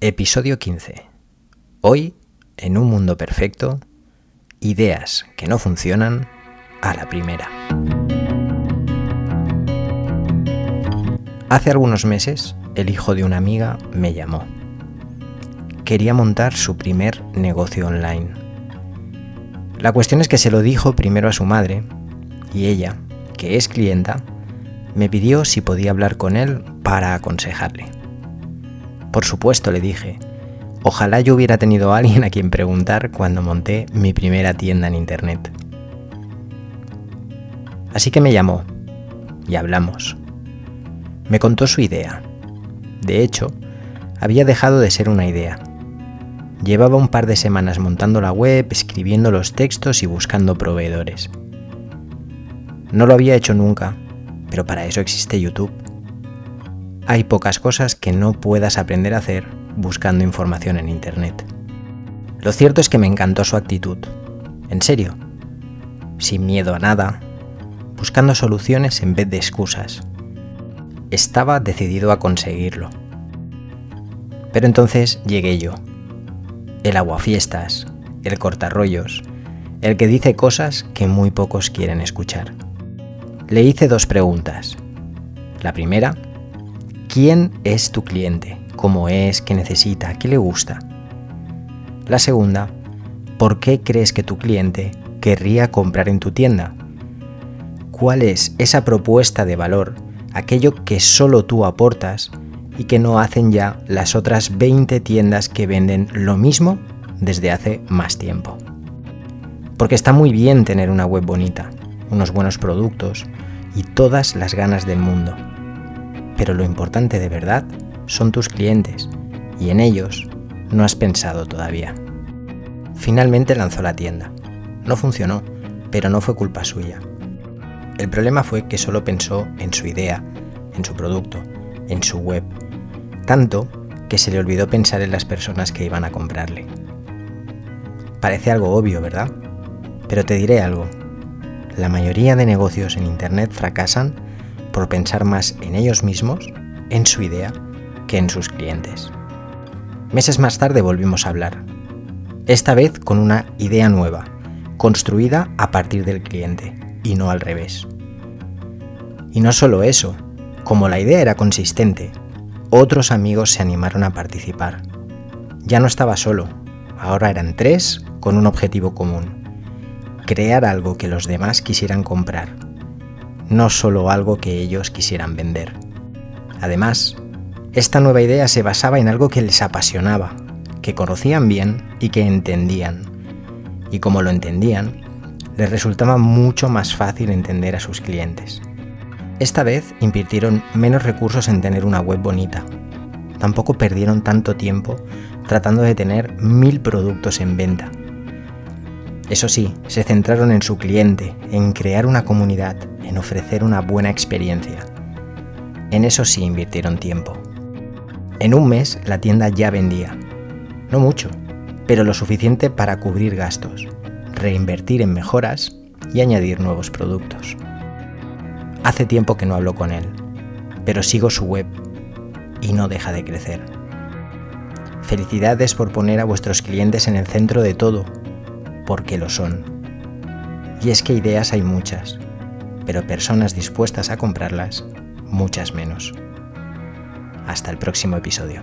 Episodio 15. Hoy, en un mundo perfecto, ideas que no funcionan a la primera. Hace algunos meses, el hijo de una amiga me llamó. Quería montar su primer negocio online. La cuestión es que se lo dijo primero a su madre y ella, que es clienta, me pidió si podía hablar con él para aconsejarle. Por supuesto, le dije. Ojalá yo hubiera tenido a alguien a quien preguntar cuando monté mi primera tienda en Internet. Así que me llamó y hablamos. Me contó su idea. De hecho, había dejado de ser una idea. Llevaba un par de semanas montando la web, escribiendo los textos y buscando proveedores. No lo había hecho nunca, pero para eso existe YouTube hay pocas cosas que no puedas aprender a hacer buscando información en Internet. Lo cierto es que me encantó su actitud. En serio. Sin miedo a nada, buscando soluciones en vez de excusas. Estaba decidido a conseguirlo. Pero entonces llegué yo. El aguafiestas, el cortarrollos, el que dice cosas que muy pocos quieren escuchar. Le hice dos preguntas. La primera, ¿Quién es tu cliente? ¿Cómo es? ¿Qué necesita? ¿Qué le gusta? La segunda, ¿por qué crees que tu cliente querría comprar en tu tienda? ¿Cuál es esa propuesta de valor, aquello que solo tú aportas y que no hacen ya las otras 20 tiendas que venden lo mismo desde hace más tiempo? Porque está muy bien tener una web bonita, unos buenos productos y todas las ganas del mundo pero lo importante de verdad son tus clientes y en ellos no has pensado todavía. Finalmente lanzó la tienda. No funcionó, pero no fue culpa suya. El problema fue que solo pensó en su idea, en su producto, en su web, tanto que se le olvidó pensar en las personas que iban a comprarle. Parece algo obvio, ¿verdad? Pero te diré algo. La mayoría de negocios en Internet fracasan por pensar más en ellos mismos, en su idea, que en sus clientes. Meses más tarde volvimos a hablar, esta vez con una idea nueva, construida a partir del cliente y no al revés. Y no solo eso, como la idea era consistente, otros amigos se animaron a participar. Ya no estaba solo, ahora eran tres con un objetivo común, crear algo que los demás quisieran comprar no solo algo que ellos quisieran vender. Además, esta nueva idea se basaba en algo que les apasionaba, que conocían bien y que entendían. Y como lo entendían, les resultaba mucho más fácil entender a sus clientes. Esta vez invirtieron menos recursos en tener una web bonita. Tampoco perdieron tanto tiempo tratando de tener mil productos en venta. Eso sí, se centraron en su cliente, en crear una comunidad, en ofrecer una buena experiencia. En eso sí invirtieron tiempo. En un mes la tienda ya vendía. No mucho, pero lo suficiente para cubrir gastos, reinvertir en mejoras y añadir nuevos productos. Hace tiempo que no hablo con él, pero sigo su web y no deja de crecer. Felicidades por poner a vuestros clientes en el centro de todo, porque lo son. Y es que ideas hay muchas, pero personas dispuestas a comprarlas, muchas menos. Hasta el próximo episodio.